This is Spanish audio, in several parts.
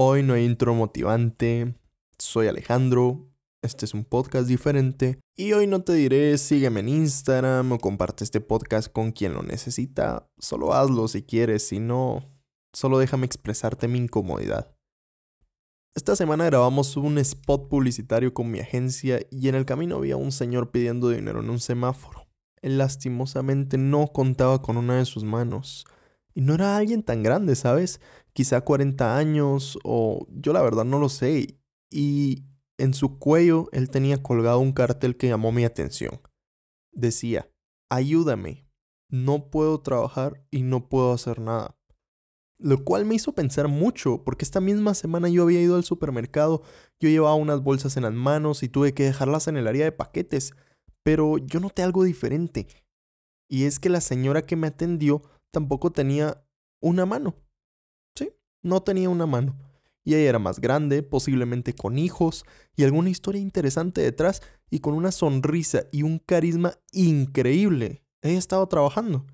Hoy no hay intro motivante. Soy Alejandro. Este es un podcast diferente. Y hoy no te diré sígueme en Instagram o comparte este podcast con quien lo necesita. Solo hazlo si quieres, si no, solo déjame expresarte mi incomodidad. Esta semana grabamos un spot publicitario con mi agencia y en el camino había un señor pidiendo dinero en un semáforo. Él lastimosamente no contaba con una de sus manos. Y no era alguien tan grande, ¿sabes? Quizá 40 años o yo la verdad no lo sé. Y en su cuello él tenía colgado un cartel que llamó mi atención. Decía, ayúdame, no puedo trabajar y no puedo hacer nada. Lo cual me hizo pensar mucho, porque esta misma semana yo había ido al supermercado, yo llevaba unas bolsas en las manos y tuve que dejarlas en el área de paquetes, pero yo noté algo diferente. Y es que la señora que me atendió tampoco tenía una mano. Sí, no tenía una mano. Y ella era más grande, posiblemente con hijos, y alguna historia interesante detrás, y con una sonrisa y un carisma increíble. Ella estaba trabajando.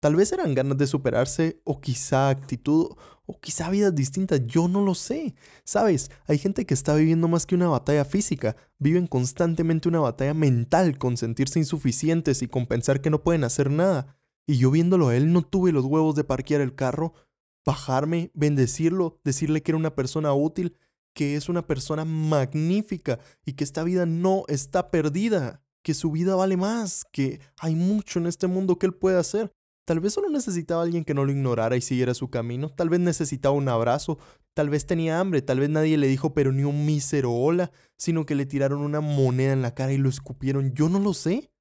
Tal vez eran ganas de superarse o quizá actitud o quizá vidas distintas, yo no lo sé. Sabes, hay gente que está viviendo más que una batalla física, viven constantemente una batalla mental con sentirse insuficientes y con pensar que no pueden hacer nada. Y yo viéndolo a él no tuve los huevos de parquear el carro, bajarme, bendecirlo, decirle que era una persona útil, que es una persona magnífica y que esta vida no está perdida, que su vida vale más, que hay mucho en este mundo que él puede hacer. Tal vez solo necesitaba alguien que no lo ignorara y siguiera su camino. Tal vez necesitaba un abrazo. Tal vez tenía hambre. Tal vez nadie le dijo pero ni un mísero hola, sino que le tiraron una moneda en la cara y lo escupieron. Yo no lo sé.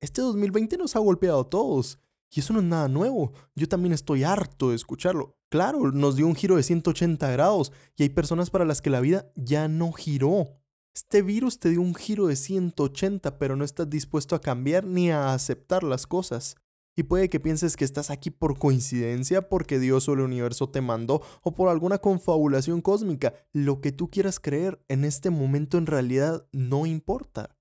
Este 2020 nos ha golpeado a todos. Y eso no es nada nuevo. Yo también estoy harto de escucharlo. Claro, nos dio un giro de 180 grados y hay personas para las que la vida ya no giró. Este virus te dio un giro de 180, pero no estás dispuesto a cambiar ni a aceptar las cosas. Y puede que pienses que estás aquí por coincidencia, porque Dios o el universo te mandó, o por alguna confabulación cósmica. Lo que tú quieras creer en este momento en realidad no importa.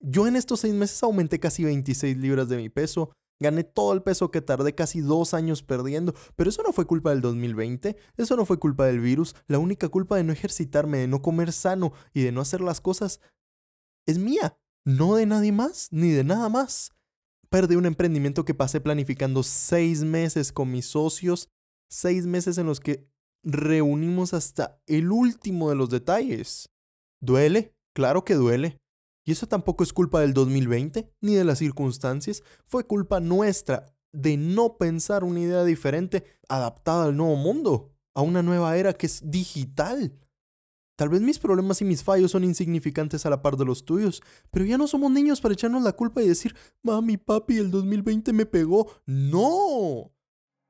Yo en estos seis meses aumenté casi 26 libras de mi peso, gané todo el peso que tardé casi dos años perdiendo, pero eso no fue culpa del 2020, eso no fue culpa del virus, la única culpa de no ejercitarme, de no comer sano y de no hacer las cosas es mía, no de nadie más, ni de nada más. Perdí un emprendimiento que pasé planificando seis meses con mis socios, seis meses en los que reunimos hasta el último de los detalles. ¿Duele? Claro que duele. Y eso tampoco es culpa del 2020, ni de las circunstancias, fue culpa nuestra de no pensar una idea diferente, adaptada al nuevo mundo, a una nueva era que es digital. Tal vez mis problemas y mis fallos son insignificantes a la par de los tuyos, pero ya no somos niños para echarnos la culpa y decir, mami, papi, el 2020 me pegó. No.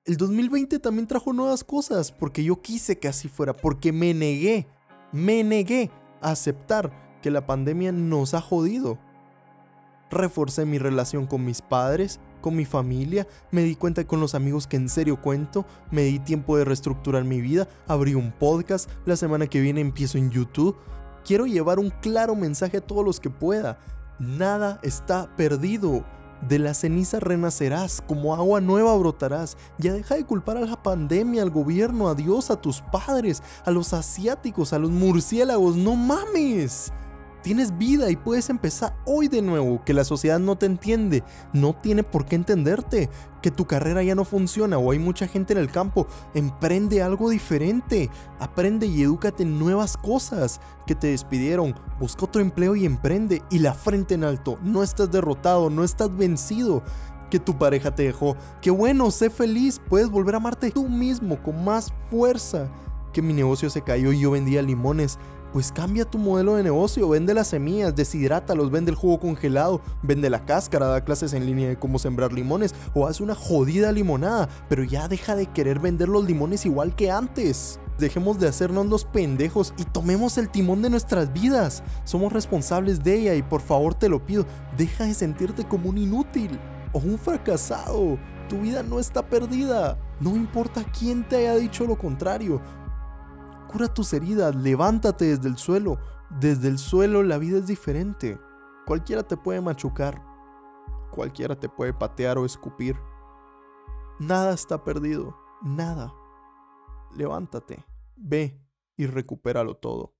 El 2020 también trajo nuevas cosas, porque yo quise que así fuera, porque me negué, me negué a aceptar que la pandemia nos ha jodido. Reforcé mi relación con mis padres, con mi familia, me di cuenta con los amigos que en serio cuento, me di tiempo de reestructurar mi vida, abrí un podcast, la semana que viene empiezo en YouTube. Quiero llevar un claro mensaje a todos los que pueda. Nada está perdido. De la ceniza renacerás, como agua nueva brotarás. Ya deja de culpar a la pandemia, al gobierno, a Dios, a tus padres, a los asiáticos, a los murciélagos. No mames. Tienes vida y puedes empezar hoy de nuevo, que la sociedad no te entiende, no tiene por qué entenderte, que tu carrera ya no funciona o hay mucha gente en el campo, emprende algo diferente, aprende y edúcate en nuevas cosas, que te despidieron, busca otro empleo y emprende y la frente en alto, no estás derrotado, no estás vencido, que tu pareja te dejó, que bueno, sé feliz, puedes volver a amarte tú mismo con más fuerza, que mi negocio se cayó y yo vendía limones, pues cambia tu modelo de negocio, vende las semillas, deshidrátalos, vende el jugo congelado, vende la cáscara, da clases en línea de cómo sembrar limones o haz una jodida limonada, pero ya deja de querer vender los limones igual que antes. Dejemos de hacernos los pendejos y tomemos el timón de nuestras vidas. Somos responsables de ella y por favor te lo pido, deja de sentirte como un inútil o un fracasado. Tu vida no está perdida. No importa quién te haya dicho lo contrario. Cura tus heridas, levántate desde el suelo. Desde el suelo la vida es diferente. Cualquiera te puede machucar. Cualquiera te puede patear o escupir. Nada está perdido. Nada. Levántate. Ve y recupéralo todo.